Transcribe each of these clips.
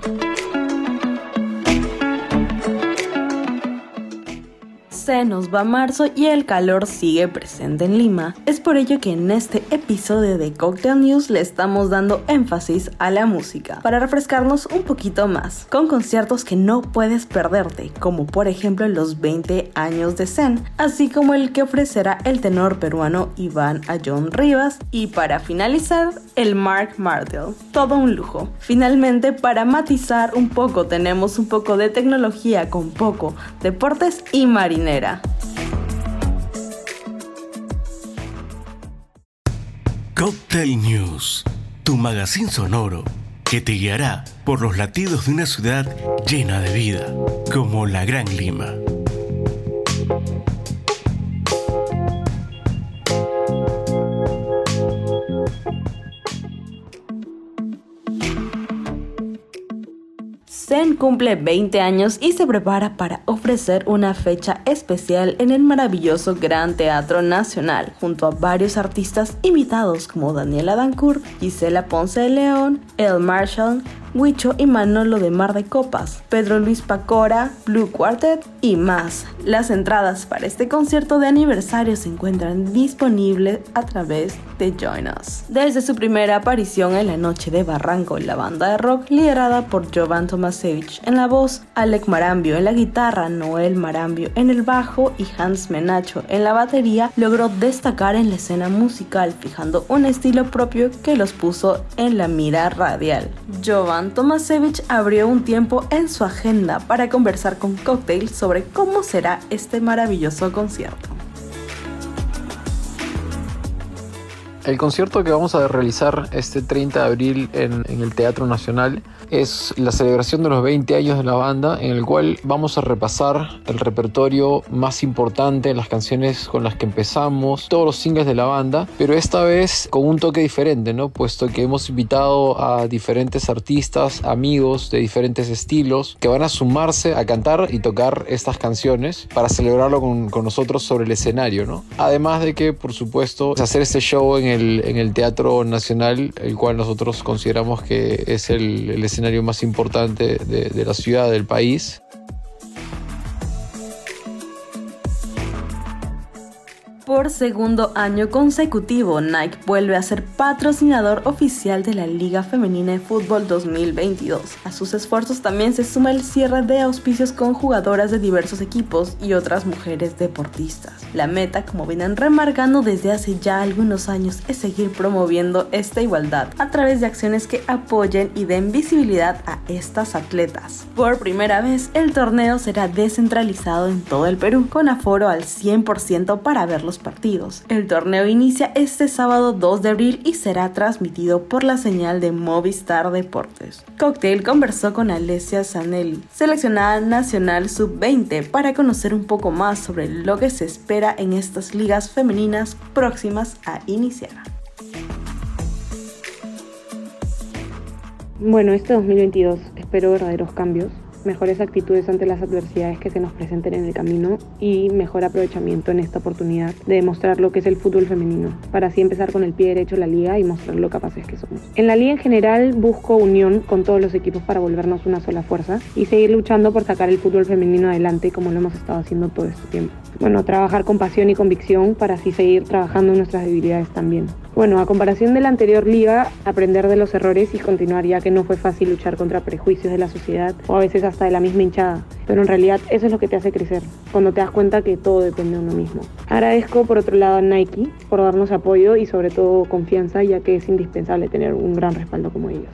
Thank you. Se nos va marzo y el calor sigue presente en Lima. Es por ello que en este episodio de Cocktail News le estamos dando énfasis a la música, para refrescarnos un poquito más, con conciertos que no puedes perderte, como por ejemplo los 20 años de Zen, así como el que ofrecerá el tenor peruano Iván John Rivas, y para finalizar, el Mark Martel. Todo un lujo. Finalmente, para matizar un poco, tenemos un poco de tecnología con poco, deportes y marinero Cocktail News, tu magazine sonoro que te guiará por los latidos de una ciudad llena de vida, como la Gran Lima. Zen cumple 20 años y se prepara para ofrecer una fecha especial en el maravilloso Gran Teatro Nacional, junto a varios artistas invitados como Daniela Dancourt, Gisela Ponce de León, El Marshall, Huicho y Manolo de Mar de Copas, Pedro Luis Pacora, Blue Quartet y más. Las entradas para este concierto de aniversario se encuentran disponibles a través de Join Us. Desde su primera aparición en la noche de Barranco, la banda de rock liderada por Jovan Tomasevich en la voz, Alec Marambio en la guitarra, Noel Marambio en el bajo y Hans Menacho en la batería, logró destacar en la escena musical, fijando un estilo propio que los puso en la mira radial. Jovan Tomasevich abrió un tiempo en su agenda para conversar con Cocktail sobre cómo será este maravilloso concierto. El concierto que vamos a realizar este 30 de abril en, el Teatro Nacional es la celebración de los 20 años de la banda, en el cual vamos a repasar el repertorio más importante, las canciones con las que empezamos, todos los singles de la banda, pero esta vez con un toque diferente, ¿no? Puesto que hemos invitado a diferentes artistas, amigos de diferentes estilos, que van a sumarse a cantar y tocar estas canciones para celebrarlo con, con nosotros sobre el escenario, ¿no? Además de que, por supuesto, hacer este show en el en el Teatro Nacional, el cual nosotros consideramos que es el, escenario más importante de, de la ciudad, del país. Por segundo año consecutivo, Nike vuelve a ser patrocinador oficial de la Liga Femenina de Fútbol 2022. A sus esfuerzos también se suma el cierre de auspicios con jugadoras de diversos equipos y otras mujeres deportistas. La meta, como vienen remarcando desde hace ya algunos años, es seguir promoviendo esta igualdad a través de acciones que apoyen y den visibilidad a estas atletas. Por primera vez, el torneo será descentralizado en todo el Perú, con aforo al 100% para verlos partidos. El torneo inicia este sábado 2 de abril y será transmitido por la señal de Movistar Deportes. Cocktail conversó con Alessia Zanelli, seleccionada nacional sub-20, para conocer un poco más sobre lo que se espera en estas ligas femeninas próximas a iniciar. Bueno, este 2022 espero verdaderos cambios mejores actitudes ante las adversidades que se nos presenten en el camino y mejor aprovechamiento en esta oportunidad de demostrar lo que es el fútbol femenino, para así empezar con el pie derecho la liga y mostrar lo capaces que somos. En la liga en general busco unión con todos los equipos para volvernos una sola fuerza y seguir luchando por sacar el fútbol femenino adelante como lo hemos estado haciendo todo este tiempo. Bueno, trabajar con pasión y convicción para así seguir trabajando nuestras debilidades también. Bueno, a comparación de la anterior liga, aprender de los errores y continuar ya que no fue fácil luchar contra prejuicios de la sociedad o a veces hasta de la misma hinchada. Pero en realidad eso es lo que te hace crecer, cuando te das cuenta que todo depende de uno mismo. Agradezco por otro lado a Nike por darnos apoyo y sobre todo confianza, ya que es indispensable tener un gran respaldo como ellos.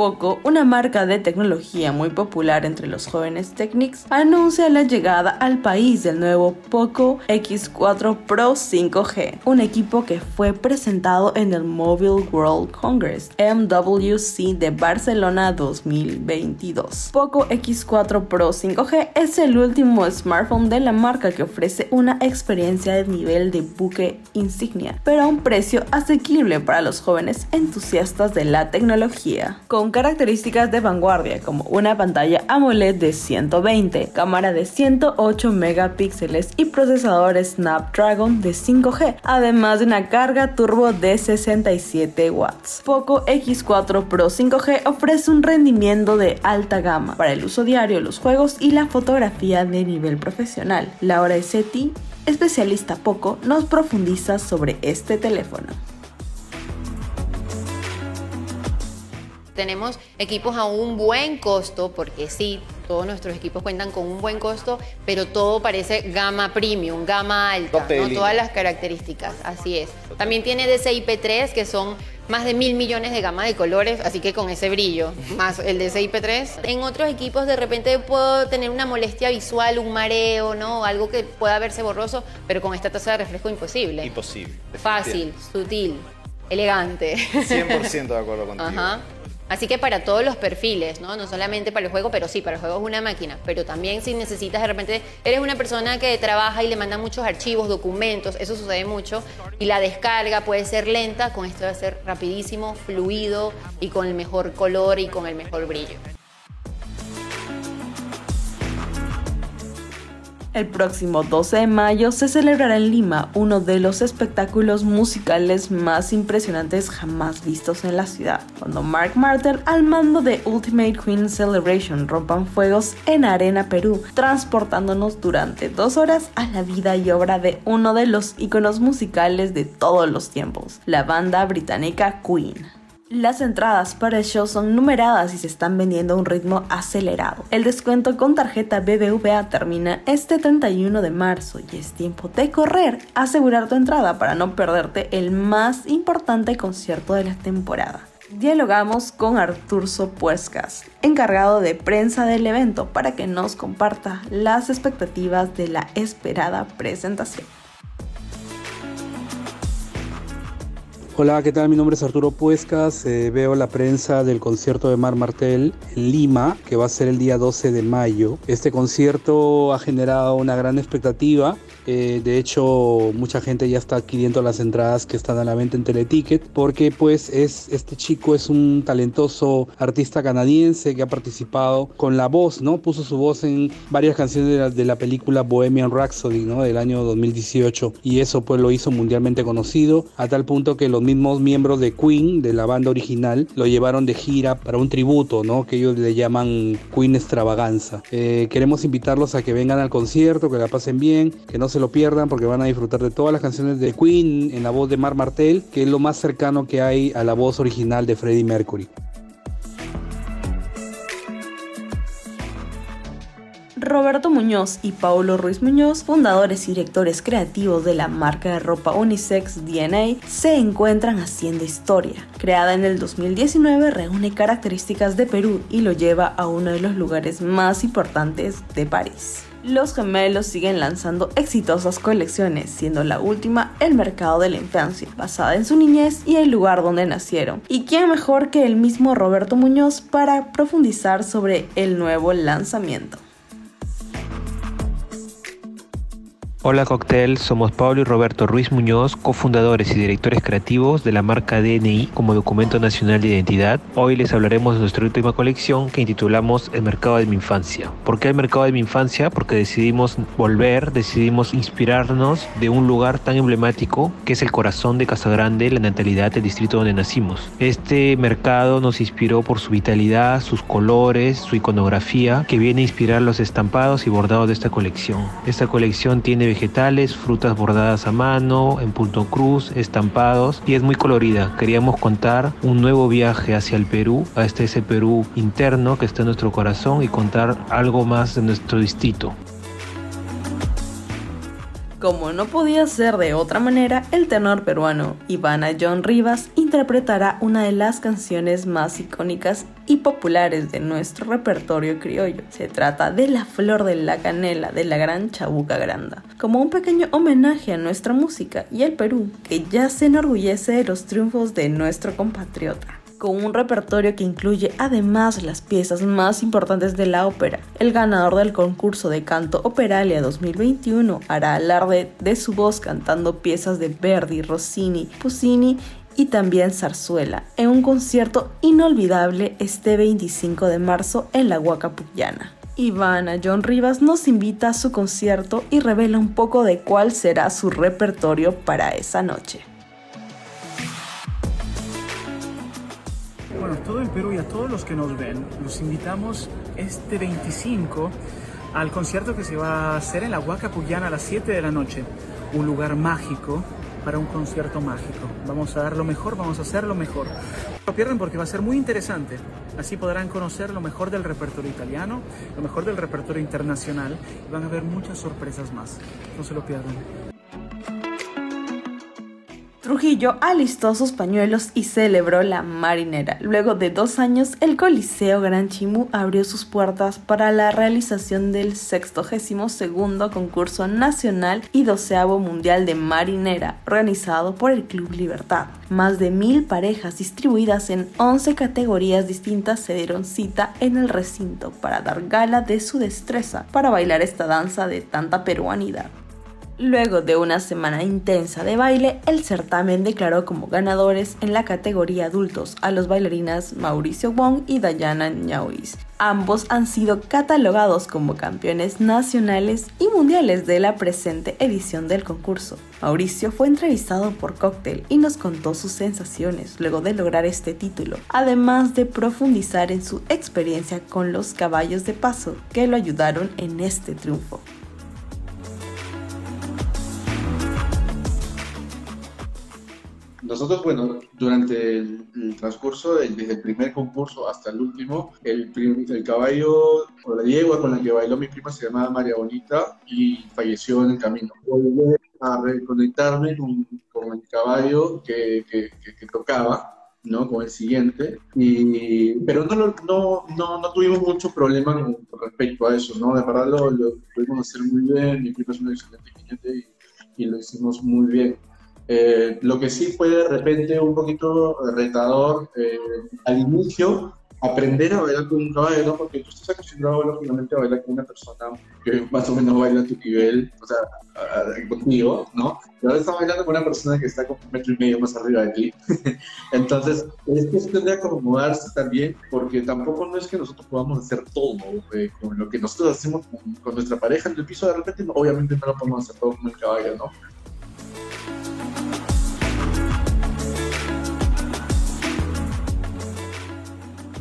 Poco, una marca de tecnología muy popular entre los jóvenes Technics anuncia la llegada al país del nuevo Poco X4 Pro 5G, un equipo que fue presentado en el Mobile World Congress MWC de Barcelona 2022. Poco X4 Pro 5G es el último smartphone de la marca que ofrece una experiencia de nivel de buque insignia, pero a un precio asequible para los jóvenes entusiastas de la tecnología. Con características de vanguardia como una pantalla AMOLED de 120, cámara de 108 megapíxeles y procesador Snapdragon de 5G, además de una carga turbo de 67 watts. Poco X4 Pro 5G ofrece un rendimiento de alta gama para el uso diario, los juegos y la fotografía de nivel profesional. Laura Seti, especialista Poco, nos profundiza sobre este teléfono. Tenemos equipos a un buen costo, porque sí, todos nuestros equipos cuentan con un buen costo, pero todo parece gama premium, gama alta, ¿no? todas las características, así es. También tiene DCI-P3, que son más de mil millones de gama de colores, así que con ese brillo, más el DCI-P3. En otros equipos de repente puedo tener una molestia visual, un mareo, ¿no? Algo que pueda verse borroso, pero con esta tasa de refresco imposible. Imposible. Fácil, sutil, elegante. 100% de acuerdo contigo. Ajá. Así que para todos los perfiles, ¿no? No solamente para el juego, pero sí, para el juego es una máquina. Pero también si necesitas de repente, eres una persona que trabaja y le manda muchos archivos, documentos, eso sucede mucho. Y la descarga puede ser lenta, con esto va a ser rapidísimo, fluido y con el mejor color y con el mejor brillo. El próximo 12 de mayo se celebrará en Lima uno de los espectáculos musicales más impresionantes jamás vistos en la ciudad, cuando Mark Martel al mando de Ultimate Queen Celebration rompan fuegos en Arena Perú, transportándonos durante dos horas a la vida y obra de uno de los iconos musicales de todos los tiempos, la banda británica Queen. Las entradas para el show son numeradas y se están vendiendo a un ritmo acelerado. El descuento con tarjeta BBVA termina este 31 de marzo y es tiempo de correr, asegurar tu entrada para no perderte el más importante concierto de la temporada. Dialogamos con Artur Sopuescas, encargado de prensa del evento, para que nos comparta las expectativas de la esperada presentación. Hola, ¿qué tal? Mi nombre es Arturo Puescas. Eh, veo la prensa del concierto de Mar Martel en Lima, que va a ser el día 12 de mayo. Este concierto ha generado una gran expectativa. Eh, de hecho, mucha gente ya está adquiriendo las entradas que están a la venta en Teleticket, porque pues es, este chico es un talentoso artista canadiense que ha participado con la voz, ¿no? Puso su voz en varias canciones de la, película Bohemian Rhapsody, ¿no? Del año 2018. Y eso pues lo hizo mundialmente conocido, a tal punto que los mismos miembros de Queen, de la banda original, lo llevaron de gira para un tributo, ¿no? Que ellos le llaman Queen Extravaganza. Eh, queremos invitarlos a que vengan al concierto, que la pasen bien, que no se lo pierdan porque van a disfrutar de todas las canciones de Queen en la voz de Mar Martel, que es lo más cercano que hay a la voz original de Freddie Mercury. Roberto Muñoz y Paulo Ruiz Muñoz, fundadores y directores creativos de la marca de ropa unisex DNA, se encuentran haciendo historia. Creada en el 2019, reúne características de Perú y lo lleva a uno de los lugares más importantes de París. Los gemelos siguen lanzando exitosas colecciones, siendo la última El Mercado de la Infancia, basada en su niñez y el lugar donde nacieron. ¿Y quién mejor que el mismo Roberto Muñoz para profundizar sobre el nuevo lanzamiento? Hola Cocktail, somos Pablo y Roberto Ruiz Muñoz, cofundadores y directores creativos de la marca DNI como documento nacional de identidad. Hoy les hablaremos de nuestra última colección que intitulamos El mercado de mi infancia. ¿Por qué el mercado de mi infancia? Porque decidimos volver, decidimos inspirarnos de un lugar tan emblemático que es el corazón de Casagrande, la natalidad del distrito donde nacimos. Este mercado nos inspiró por su vitalidad, sus colores, su iconografía, que viene a inspirar los estampados y bordados de esta colección. Esta colección tiene vegetales, frutas bordadas a mano, en punto cruz, estampados y es muy colorida. Queríamos contar un nuevo viaje hacia el Perú, hasta ese Perú interno que está en nuestro corazón y contar algo más de nuestro distrito. Como no podía ser de otra manera, el tenor peruano Ivana John Rivas interpretará una de las canciones más icónicas y populares de nuestro repertorio criollo. Se trata de La Flor de la Canela de la Gran Chabuca Granda, como un pequeño homenaje a nuestra música y al Perú, que ya se enorgullece de los triunfos de nuestro compatriota con un repertorio que incluye además las piezas más importantes de la ópera. El ganador del concurso de canto Operalia 2021 hará alarde de su voz cantando piezas de Verdi, Rossini, Puccini y también zarzuela, en un concierto inolvidable este 25 de marzo en la Huaca Puyana. Ivana John Rivas nos invita a su concierto y revela un poco de cuál será su repertorio para esa noche. Bueno, todo el Perú y a todos los que nos ven, los invitamos este 25 al concierto que se va a hacer en la Huaca Puyana a las 7 de la noche. Un lugar mágico para un concierto mágico. Vamos a dar lo mejor, vamos a hacer lo mejor. No lo pierden porque va a ser muy interesante. Así podrán conocer lo mejor del repertorio italiano, lo mejor del repertorio internacional y van a ver muchas sorpresas más. No se lo pierdan. Trujillo alistó sus pañuelos y celebró la marinera. Luego de dos años, el Coliseo Gran Chimú abrió sus puertas para la realización del 62 concurso nacional y doceavo mundial de marinera, organizado por el Club Libertad. Más de mil parejas distribuidas en 11 categorías distintas se dieron cita en el recinto para dar gala de su destreza para bailar esta danza de tanta peruanidad. Luego de una semana intensa de baile, el certamen declaró como ganadores en la categoría adultos a los bailarinas Mauricio Wong y Dayana Ñauis. Ambos han sido catalogados como campeones nacionales y mundiales de la presente edición del concurso. Mauricio fue entrevistado por Cocktail y nos contó sus sensaciones luego de lograr este título, además de profundizar en su experiencia con los caballos de paso que lo ayudaron en este triunfo. Nosotros, bueno, durante el, transcurso, desde el primer concurso hasta el último, el, caballo o la yegua con la que bailó mi prima se llamaba María Bonita y falleció en el camino. Volví a reconectarme con, el caballo que, tocaba. ¿no? con el siguiente, y, pero no, no, no, no tuvimos mucho problema con, respecto a eso, ¿no? de verdad lo, lo pudimos hacer muy bien, mi prima es un excelente y, y lo hicimos muy bien. Eh, lo que sí fue de repente un poquito retador eh, al inicio, aprender a bailar con un caballo, porque tú estás acostumbrado lógicamente a bailar con una persona que más o menos baila a tu nivel, o sea, contigo, ¿no? Pero ahora estás bailando con una persona que está como un metro y medio más arriba de ti. Entonces, es cuestión de acomodarse también, porque tampoco no es que nosotros podamos hacer todo eh, con lo que nosotros hacemos con, con, nuestra pareja en el piso, de repente, obviamente no lo podemos hacer todo con el caballo, ¿no?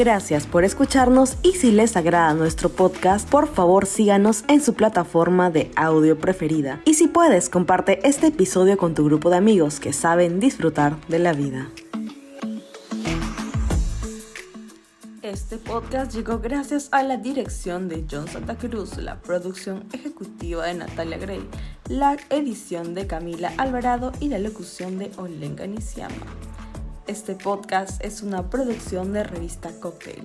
Gracias por escucharnos y si les agrada nuestro podcast, por favor síganos en su plataforma de audio preferida. Y si puedes, comparte este episodio con tu grupo de amigos que saben disfrutar de la vida. Este podcast llegó gracias a la dirección de John Santa Cruz, la producción ejecutiva de Natalia Gray, la edición de Camila Alvarado y la locución de Olenga Nisiama. Este podcast es una producción de revista Cocktail.